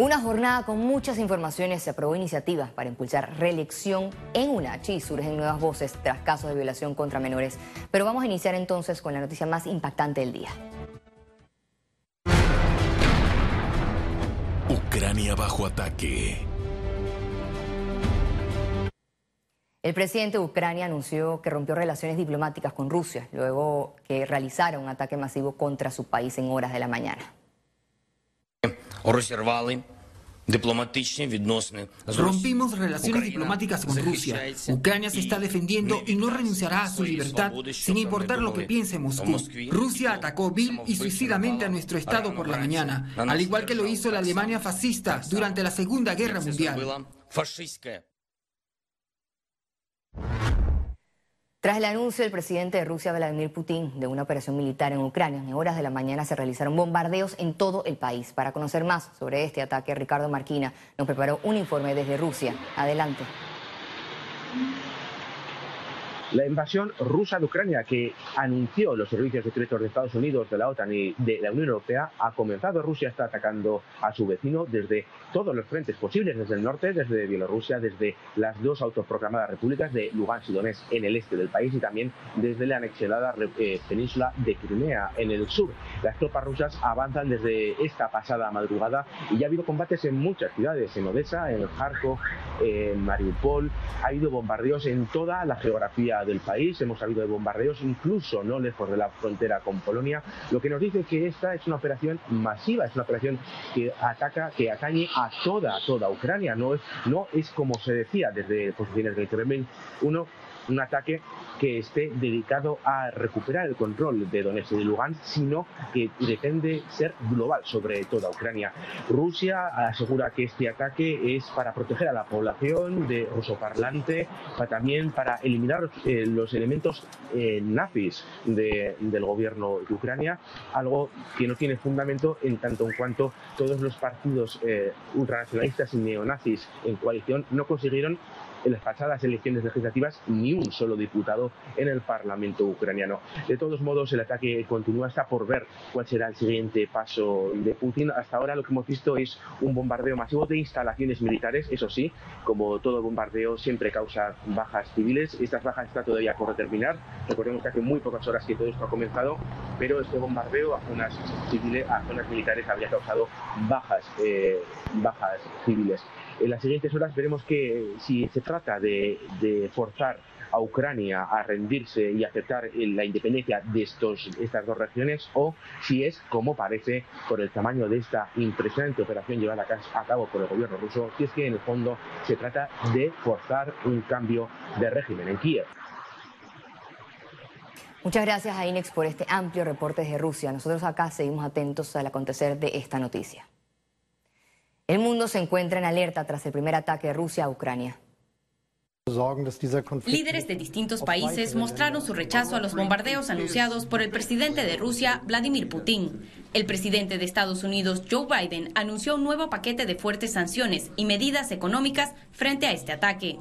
Una jornada con muchas informaciones se aprobó iniciativas para impulsar reelección en UNACHI y surgen nuevas voces tras casos de violación contra menores. Pero vamos a iniciar entonces con la noticia más impactante del día. Ucrania bajo ataque. El presidente de Ucrania anunció que rompió relaciones diplomáticas con Rusia luego que realizara un ataque masivo contra su país en horas de la mañana. Rompimos relaciones diplomáticas con Rusia. Ucrania se está defendiendo y no renunciará a su libertad sin importar lo que piense Moscú. Rusia atacó vil y suicidamente a nuestro Estado por la mañana, al igual que lo hizo la Alemania fascista durante la Segunda Guerra Mundial. Tras el anuncio del presidente de Rusia, Vladimir Putin, de una operación militar en Ucrania, en horas de la mañana se realizaron bombardeos en todo el país. Para conocer más sobre este ataque, Ricardo Marquina nos preparó un informe desde Rusia. Adelante. La invasión rusa de Ucrania que anunció los servicios secretos de Estados Unidos, de la OTAN y de la Unión Europea ha comenzado. Rusia está atacando a su vecino desde todos los frentes posibles, desde el norte, desde Bielorrusia, desde las dos autoproclamadas repúblicas de Lugansk y Donetsk en el este del país y también desde la anexionada eh, península de Crimea en el sur. Las tropas rusas avanzan desde esta pasada madrugada y ya ha habido combates en muchas ciudades, en Odessa, en Kharkov, en Mariupol. Ha habido bombardeos en toda la geografía del país, hemos habido de bombardeos incluso no lejos de la frontera con Polonia, lo que nos dice que esta es una operación masiva, es una operación que ataca, que atañe a toda, toda Ucrania, no es, no es como se decía desde posiciones del Kremlin, uno un ataque que esté dedicado a recuperar el control de Donetsk y de Lugansk, sino que pretende ser global sobre toda Ucrania. Rusia asegura que este ataque es para proteger a la población de rusoparlante, para también para eliminar eh, los elementos eh, nazis del gobierno de Ucrania, algo que no tiene fundamento en tanto en cuanto todos los partidos eh, ultranacionalistas y neonazis en coalición no consiguieron en las pasadas elecciones legislativas ni un solo diputado en el Parlamento ucraniano. De todos modos, el ataque continúa, está por ver cuál será el siguiente paso de Putin. Hasta ahora lo que hemos visto es un bombardeo masivo de instalaciones militares, eso sí, como todo bombardeo siempre causa bajas civiles. Estas bajas están todavía por terminar. Recordemos que hace muy pocas horas que todo esto ha comenzado, pero este bombardeo a zonas civiles, a zonas militares habría causado bajas, eh, bajas civiles. En las siguientes horas veremos que si se trata de, forzar a Ucrania a rendirse y aceptar la independencia de estos, estas dos regiones o si es, como parece, por el tamaño de esta impresionante operación llevada a cabo por el gobierno ruso, si es que en el fondo se trata de forzar un cambio de régimen en Kiev. Muchas gracias a INEX por este amplio reporte desde Rusia. Nosotros acá seguimos atentos al acontecer de esta noticia. El mundo se encuentra en alerta tras el primer ataque de Rusia a Ucrania. Líderes de distintos países mostraron su rechazo a los bombardeos anunciados por el presidente de Rusia, Vladimir Putin. El presidente de Estados Unidos, Joe Biden, anunció un nuevo paquete de fuertes sanciones y medidas económicas frente a este ataque.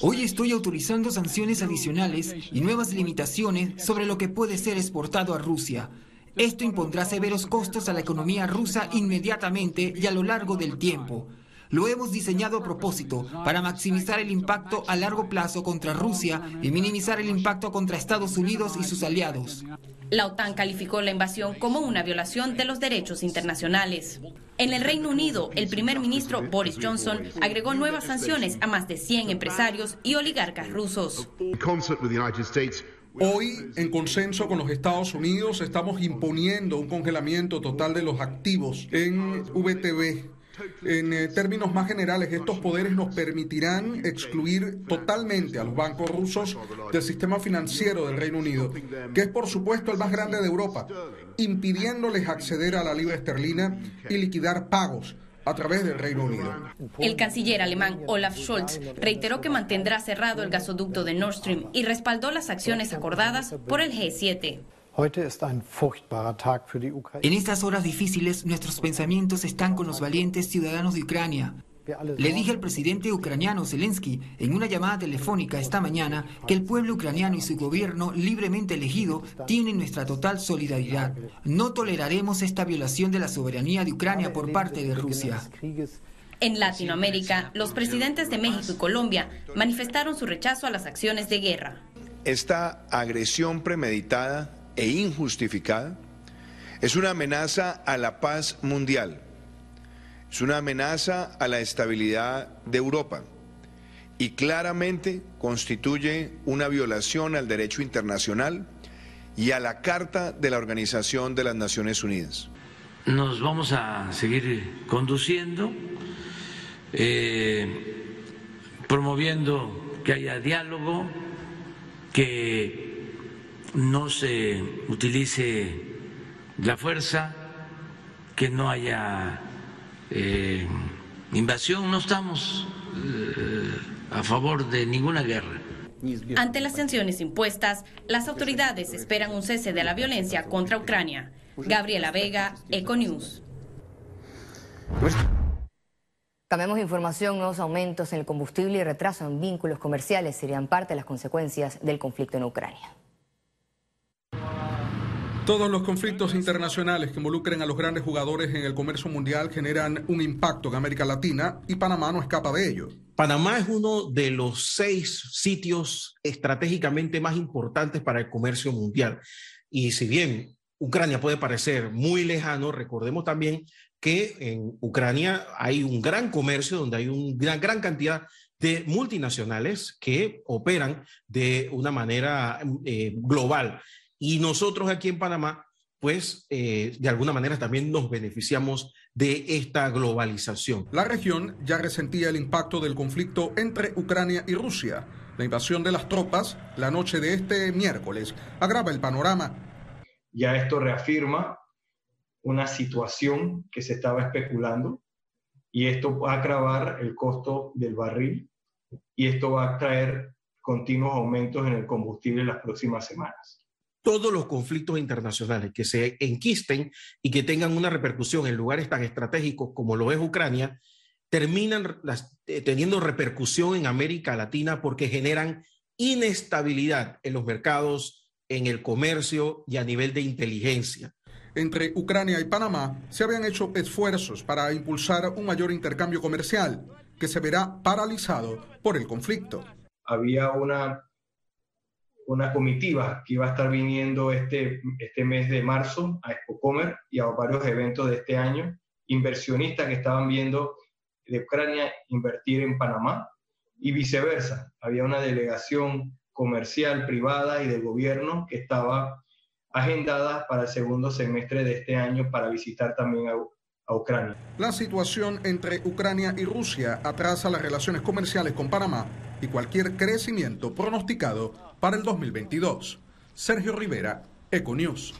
Hoy estoy autorizando sanciones adicionales y nuevas limitaciones sobre lo que puede ser exportado a Rusia. Esto impondrá severos costos a la economía rusa inmediatamente y a lo largo del tiempo. Lo hemos diseñado a propósito para maximizar el impacto a largo plazo contra Rusia y minimizar el impacto contra Estados Unidos y sus aliados. La OTAN calificó la invasión como una violación de los derechos internacionales. En el Reino Unido, el primer ministro Boris Johnson agregó nuevas sanciones a más de 100 empresarios y oligarcas rusos. Hoy, en consenso con los Estados Unidos, estamos imponiendo un congelamiento total de los activos en VTB. En eh, términos más generales, estos poderes nos permitirán excluir totalmente a los bancos rusos del sistema financiero del Reino Unido, que es por supuesto el más grande de Europa, impidiéndoles acceder a la libra esterlina y liquidar pagos a través del Reino Unido. El canciller alemán Olaf Scholz reiteró que mantendrá cerrado el gasoducto de Nord Stream y respaldó las acciones acordadas por el G7. En estas horas difíciles, nuestros pensamientos están con los valientes ciudadanos de Ucrania. Le dije al presidente ucraniano Zelensky en una llamada telefónica esta mañana que el pueblo ucraniano y su gobierno libremente elegido tienen nuestra total solidaridad. No toleraremos esta violación de la soberanía de Ucrania por parte de Rusia. En Latinoamérica, los presidentes de México y Colombia manifestaron su rechazo a las acciones de guerra. Esta agresión premeditada e injustificada es una amenaza a la paz mundial, es una amenaza a la estabilidad de Europa y claramente constituye una violación al derecho internacional y a la Carta de la Organización de las Naciones Unidas. Nos vamos a seguir conduciendo, eh, promoviendo que haya diálogo, que no se utilice la fuerza, que no haya eh, invasión, no estamos eh, a favor de ninguna guerra. Ante las sanciones impuestas, las autoridades esperan un cese de la violencia contra Ucrania. Gabriela Vega, Econews. Cambiamos información, nuevos aumentos en el combustible y retraso en vínculos comerciales serían parte de las consecuencias del conflicto en Ucrania. Todos los conflictos internacionales que involucren a los grandes jugadores en el comercio mundial generan un impacto en América Latina y Panamá no escapa de ello. Panamá es uno de los seis sitios estratégicamente más importantes para el comercio mundial. Y si bien Ucrania puede parecer muy lejano, recordemos también que en Ucrania hay un gran comercio donde hay una gran cantidad de multinacionales que operan de una manera eh, global. Y nosotros aquí en Panamá, pues eh, de alguna manera también nos beneficiamos de esta globalización. La región ya resentía el impacto del conflicto entre Ucrania y Rusia. La invasión de las tropas la noche de este miércoles agrava el panorama. Ya esto reafirma una situación que se estaba especulando y esto va a agravar el costo del barril y esto va a traer continuos aumentos en el combustible en las próximas semanas. Todos los conflictos internacionales que se enquisten y que tengan una repercusión en lugares tan estratégicos como lo es Ucrania, terminan eh, teniendo repercusión en América Latina porque generan inestabilidad en los mercados, en el comercio y a nivel de inteligencia entre Ucrania y Panamá se habían hecho esfuerzos para impulsar un mayor intercambio comercial que se verá paralizado por el conflicto. Había una, una comitiva que iba a estar viniendo este, este mes de marzo a Expocomer y a varios eventos de este año, inversionistas que estaban viendo de Ucrania invertir en Panamá y viceversa. Había una delegación comercial privada y del gobierno que estaba agendada para el segundo semestre de este año para visitar también a, Ucrania. La situación entre Ucrania y Rusia atrasa las relaciones comerciales con Panamá y cualquier crecimiento pronosticado para el 2022. Sergio Rivera, Econews.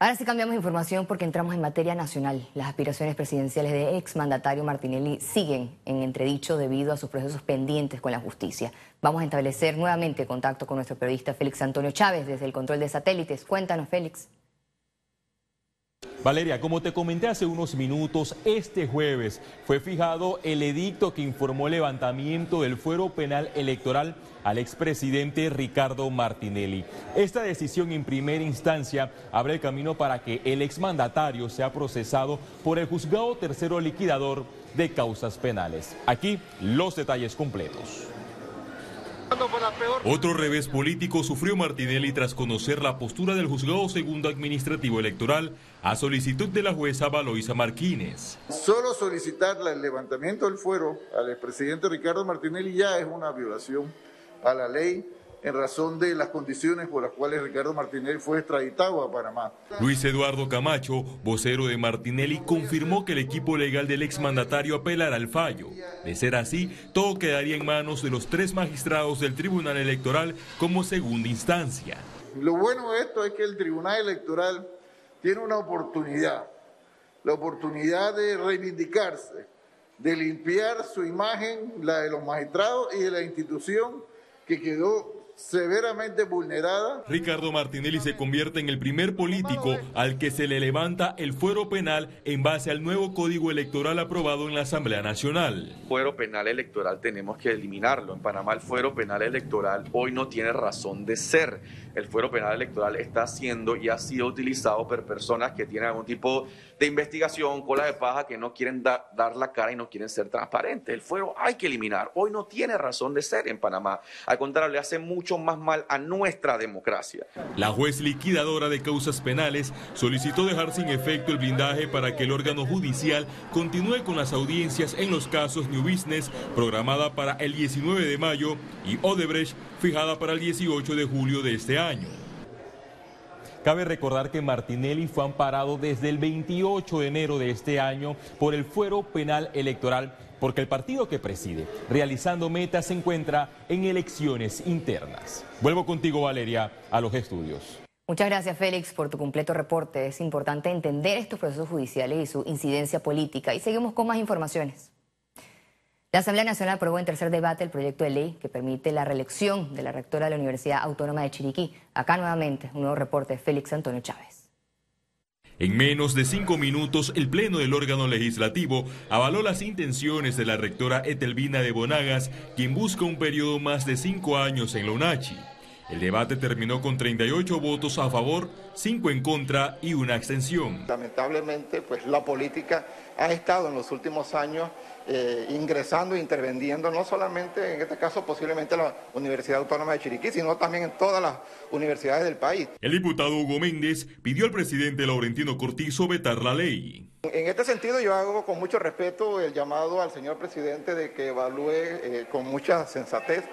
Ahora sí cambiamos información porque entramos en materia nacional. Las aspiraciones presidenciales de exmandatario Martinelli siguen en entredicho debido a sus procesos pendientes con la justicia. Vamos a establecer nuevamente contacto con nuestro periodista Félix Antonio Chávez desde el control de satélites. Cuéntanos, Félix. Valeria, como te comenté hace unos minutos, este jueves fue fijado el edicto que informó el levantamiento del fuero penal electoral al expresidente Ricardo Martinelli. Esta decisión en primera instancia abre el camino para que el exmandatario sea procesado por el juzgado tercero liquidador de causas penales. Aquí los detalles completos. Otro revés político sufrió Martinelli tras conocer la postura del juzgado segundo administrativo electoral a solicitud de la jueza Valoisa Martínez. Solo solicitar el levantamiento del fuero al expresidente Ricardo Martinelli ya es una violación a la ley en razón de las condiciones por las cuales Ricardo Martinelli fue extraditado a Panamá. Luis Eduardo Camacho, vocero de Martinelli, confirmó que el equipo legal del exmandatario apelará al fallo. De ser así, todo quedaría en manos de los tres magistrados del Tribunal Electoral como segunda instancia. Lo bueno de esto es que el Tribunal Electoral tiene una oportunidad, la oportunidad de reivindicarse, de limpiar su imagen, la de los magistrados y de la institución que quedó severamente vulnerada. Ricardo Martinelli se convierte en el primer político al que se le levanta el fuero penal en base al nuevo código electoral aprobado en la Asamblea Nacional. Fuero penal electoral tenemos que eliminarlo. En Panamá el fuero penal electoral hoy no tiene razón de ser. El fuero penal electoral está siendo y ha sido utilizado por personas que tienen algún tipo de investigación, cola de paja, que no quieren dar la cara y no quieren ser transparentes. El fuero hay que eliminar. Hoy no tiene razón de ser en Panamá. Al contrario, le hace mucho más mal a nuestra democracia. La juez liquidadora de causas penales solicitó dejar sin efecto el blindaje para que el órgano judicial continúe con las audiencias en los casos New Business, programada para el 19 de mayo, y Odebrecht, fijada para el 18 de julio de este año. Cabe recordar que Martinelli fue amparado desde el 28 de enero de este año por el fuero penal electoral porque el partido que preside, realizando metas, se encuentra en elecciones internas. Vuelvo contigo, Valeria, a los estudios. Muchas gracias, Félix, por tu completo reporte. Es importante entender estos procesos judiciales y su incidencia política. Y seguimos con más informaciones. La Asamblea Nacional aprobó en tercer debate el proyecto de ley que permite la reelección de la rectora de la Universidad Autónoma de Chiriquí. Acá nuevamente un nuevo reporte de Félix Antonio Chávez. En menos de cinco minutos, el Pleno del órgano legislativo avaló las intenciones de la rectora Etelvina de Bonagas, quien busca un periodo más de cinco años en la UNACHI. El debate terminó con 38 votos a favor, 5 en contra y una extensión. Lamentablemente, pues la política ha estado en los últimos años eh, ingresando e interveniendo, no solamente en este caso posiblemente la Universidad Autónoma de Chiriquí, sino también en todas las universidades del país. El diputado Hugo Méndez pidió al presidente Laurentino Cortizo vetar la ley. En este sentido yo hago con mucho respeto el llamado al señor presidente de que evalúe eh, con mucha sensatez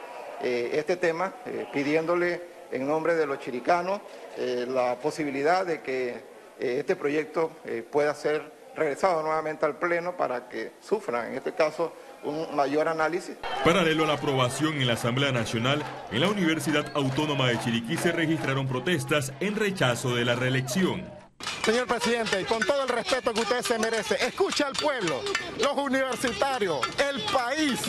eh, este tema, pidiéndole en nombre de los chiricanos la posibilidad de que este proyecto pueda ser regresado nuevamente al Pleno para que sufran, en este caso, un mayor análisis. Paralelo a la aprobación en la Asamblea Nacional, en la Universidad Autónoma de Chiriquí se registraron protestas en rechazo de la reelección. Señor presidente, con todo el respeto que usted se merece, escucha al pueblo, los universitarios, el país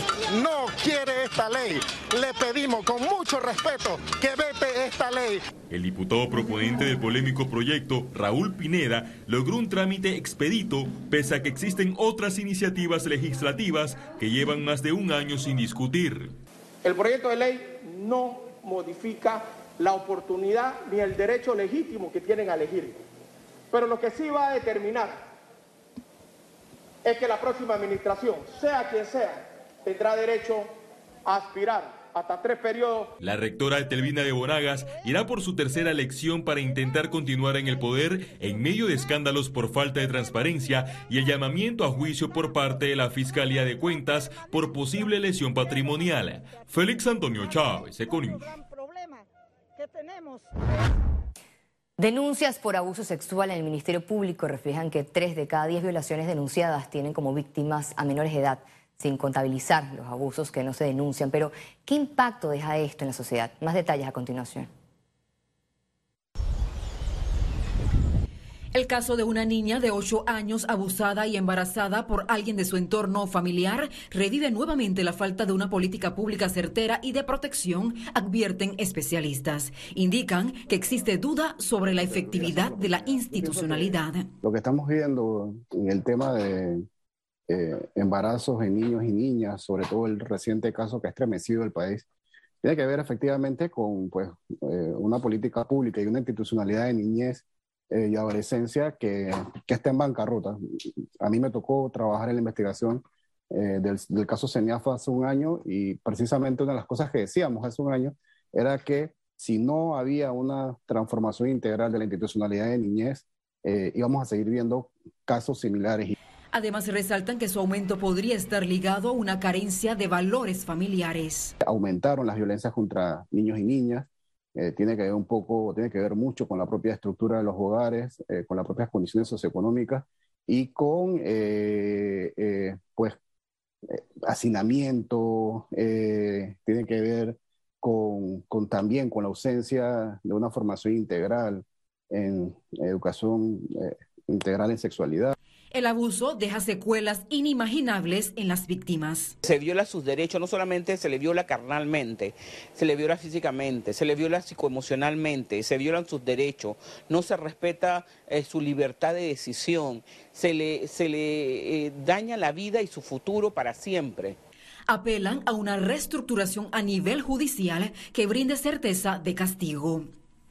no quiere esta ley. Le pedimos con mucho respeto que vete esta ley. El diputado proponente del polémico proyecto, Raúl Pineda, logró un trámite expedito, pese a que existen otras iniciativas legislativas que llevan más de un año sin discutir. El proyecto de ley no modifica la oportunidad ni el derecho legítimo que tienen a elegir pero lo que sí va a determinar es que la próxima administración, sea quien sea, tendrá derecho a aspirar hasta tres periodos. La rectora Telvina de Bonagas irá por su tercera elección para intentar continuar en el poder en medio de escándalos por falta de transparencia y el llamamiento a juicio por parte de la Fiscalía de Cuentas por posible lesión patrimonial. Félix Antonio Chávez, Econius. Denuncias por abuso sexual en el Ministerio Público reflejan que tres de cada diez violaciones denunciadas tienen como víctimas a menores de edad, sin contabilizar los abusos que no se denuncian. Pero, ¿qué impacto deja esto en la sociedad? Más detalles a continuación. El caso de una niña de 8 años abusada y embarazada por alguien de su entorno familiar revive nuevamente la falta de una política pública certera y de protección, advierten especialistas. Indican que existe duda sobre la efectividad de la institucionalidad. Lo que estamos viendo en el tema de eh, embarazos en niños y niñas, sobre todo el reciente caso que ha estremecido el país, tiene que ver efectivamente con pues, eh, una política pública y una institucionalidad de niñez eh, y adolescencia que, que, está en bancarrota. A mí me tocó trabajar en la investigación eh, del, del, caso CENIAFA hace un año y precisamente una de las cosas que decíamos hace un año era que si no había una transformación integral de la institucionalidad de niñez, eh, íbamos a seguir viendo casos similares. Además, resaltan que su aumento podría estar ligado a una carencia de valores familiares. Aumentaron las violencias contra niños y niñas, eh, tiene que ver un poco, tiene que ver mucho con la propia estructura de los hogares, eh, con las propias condiciones socioeconómicas y con, eh, pues, hacinamiento, tiene que ver con, también con la ausencia de una formación integral en educación integral en sexualidad. El abuso deja secuelas inimaginables en las víctimas. Se viola sus derechos, no solamente se le viola carnalmente, se le viola físicamente, se le viola psicoemocionalmente, se violan sus derechos, no se respeta eh, su libertad de decisión, se le, se le eh, daña la vida y su futuro para siempre. Apelan a una reestructuración a nivel judicial que brinde certeza de castigo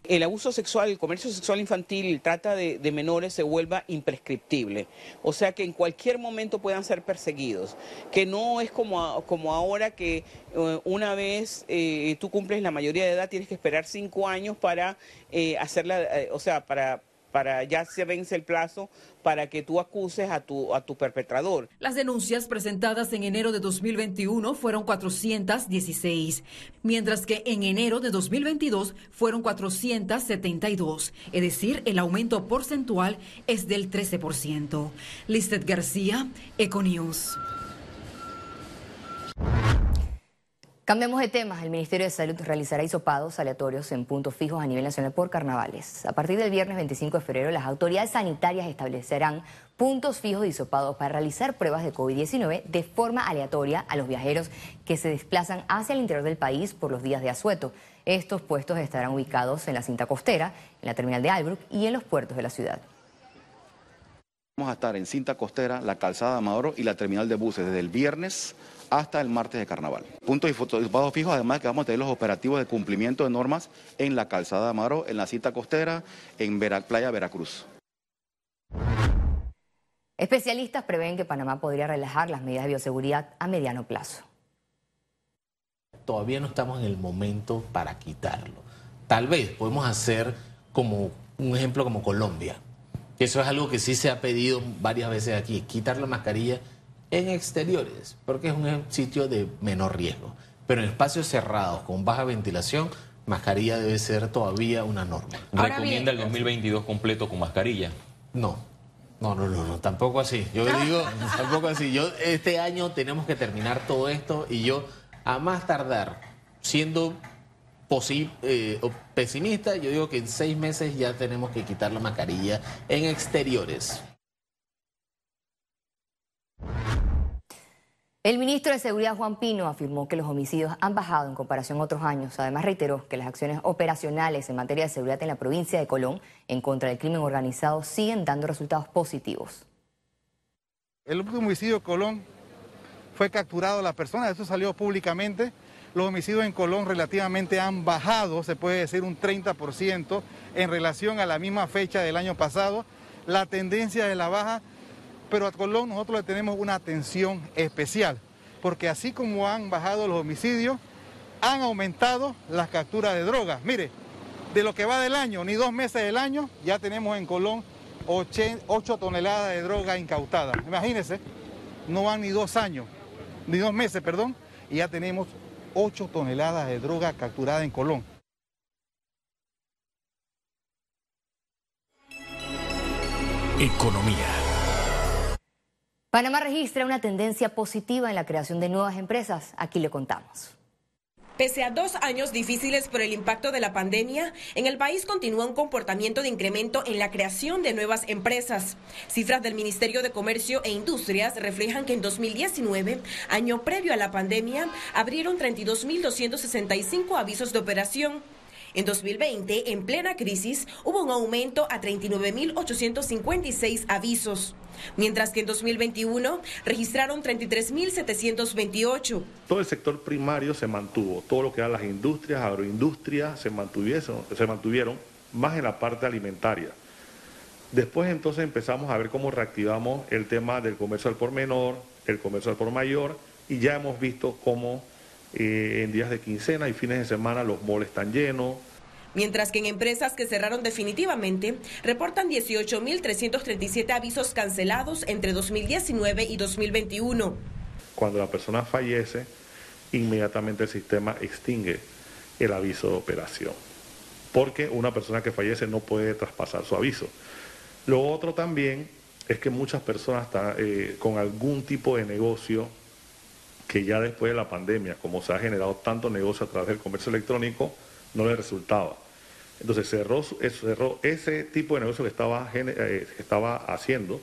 el abuso sexual, el comercio sexual infantil trata de, menores se vuelva imprescriptible. O sea, que en cualquier momento puedan ser perseguidos. Que no es como, como ahora que eh, una vez eh, tú cumples la mayoría de edad, tienes que esperar cinco años para eh, hacerla, o sea, para para ya se vence el plazo para que tú acuses a tu, a tu perpetrador. Las denuncias presentadas en enero de 2021 fueron 416, mientras que en enero de 2022 fueron 472, es decir, el aumento porcentual es del 13%. Listet García, Econews. Cambiamos de tema. El Ministerio de Salud realizará hisopados aleatorios en puntos fijos a nivel nacional por carnavales. A partir del viernes 25 de febrero, las autoridades sanitarias establecerán puntos fijos de hisopados para realizar pruebas de COVID-19 de forma aleatoria a los viajeros que se desplazan hacia el interior del país por los días de asueto. Estos puestos estarán ubicados en la cinta costera, en la terminal de Albrook y en los puertos de la ciudad. Vamos a estar en cinta costera, la calzada de Amadoro y la terminal de buses desde el viernes hasta el martes de carnaval. Puntos y fotografiados fijos, además que vamos a tener los operativos de cumplimiento de normas en la calzada de Amaro, en la cita costera, en Playa Veracruz. Especialistas prevén que Panamá podría relajar las medidas de bioseguridad a mediano plazo. Todavía no estamos en el momento para quitarlo. Tal vez podemos hacer como un ejemplo como Colombia. Eso es algo que sí se ha pedido varias veces aquí, quitar la mascarilla en exteriores, porque es un sitio de menor riesgo. Pero en espacios cerrados, con baja ventilación, mascarilla debe ser todavía una norma. ¿Recomienda el 2022 completo con mascarilla? No. No, no, no, no, tampoco así. Yo digo, tampoco así. Yo, este año tenemos que terminar todo esto y yo, a más tardar, siendo eh, pesimista, yo digo que en seis meses ya tenemos que quitar la mascarilla en exteriores. El ministro de Seguridad Juan Pino afirmó que los homicidios han bajado en comparación a otros años. Además reiteró que las acciones operacionales en materia de seguridad en la provincia de Colón en contra del crimen organizado siguen dando resultados positivos. El último homicidio de Colón fue capturado la persona, eso salió públicamente. Los homicidios en Colón relativamente han bajado, se puede decir un 30% en relación a la misma fecha del año pasado. La tendencia de la baja pero a Colón nosotros le tenemos una atención especial, porque así como han bajado los homicidios, han aumentado las capturas de drogas. Mire, de lo que va del año, ni dos meses del año, ya tenemos en Colón 8 toneladas de droga incautadas. Imagínense, no van ni dos años, ni dos meses, perdón, y ya tenemos 8 toneladas de droga capturada en Colón. Economía. Panamá registra una tendencia positiva en la creación de nuevas empresas. Aquí le contamos. Pese a dos años difíciles por el impacto de la pandemia, en el país continúa un comportamiento de incremento en la creación de nuevas empresas. Cifras del Ministerio de Comercio e Industrias reflejan que en 2019, año previo a la pandemia, abrieron 32.265 avisos de operación. En 2020, en plena crisis, hubo un aumento a 39.856 avisos mientras que en 2021 registraron 33.728. Todo el sector primario se mantuvo, todo lo que eran las industrias, agroindustrias, se se mantuvieron más en la parte alimentaria. Después entonces empezamos a ver cómo reactivamos el tema del comercio al por menor, el comercio al por mayor, y ya hemos visto cómo eh, en días de quincena y fines de semana los moles están llenos, mientras que en empresas que cerraron definitivamente reportan 18.337 avisos cancelados entre 2019 y 2021. Cuando la persona fallece, inmediatamente el sistema extingue el aviso de operación, porque una persona que fallece no puede traspasar su aviso. Lo otro también es que muchas personas están eh, con algún tipo de negocio que ya después de la pandemia, como se ha generado tanto negocio a través del comercio electrónico, no les resultaba. Entonces cerró, cerró ese tipo de negocio que estaba, eh, estaba haciendo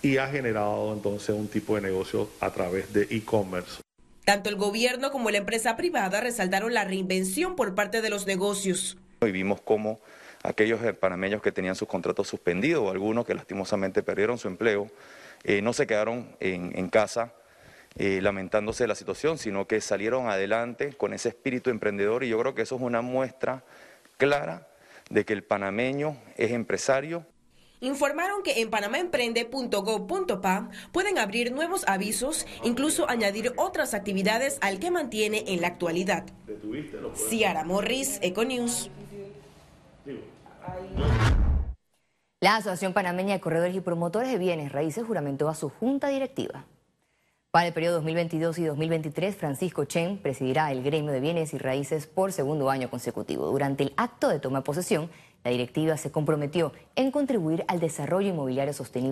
y ha generado entonces un tipo de negocio a través de e-commerce. Tanto el gobierno como la empresa privada resaltaron la reinvención por parte de los negocios. Y vimos cómo aquellos panameños que tenían sus contratos suspendidos o algunos que lastimosamente perdieron su empleo, eh, no se quedaron en, casa eh, lamentándose de la situación, sino que salieron adelante con ese espíritu emprendedor y yo creo que eso es una muestra clara de que el panameño es empresario. Informaron que en panamaemprende.gov.pa pueden abrir nuevos avisos, incluso añadir otras actividades al que mantiene en la actualidad. Ciara Morris, Econews. La Asociación Panameña de Corredores y Promotores de Bienes Raíces juramentó a su junta directiva. Para el periodo 2022 y 2023, Francisco Chen presidirá el gremio de bienes y raíces por segundo año consecutivo. Durante el acto de toma de posesión, la directiva se comprometió en contribuir al desarrollo inmobiliario sostenible.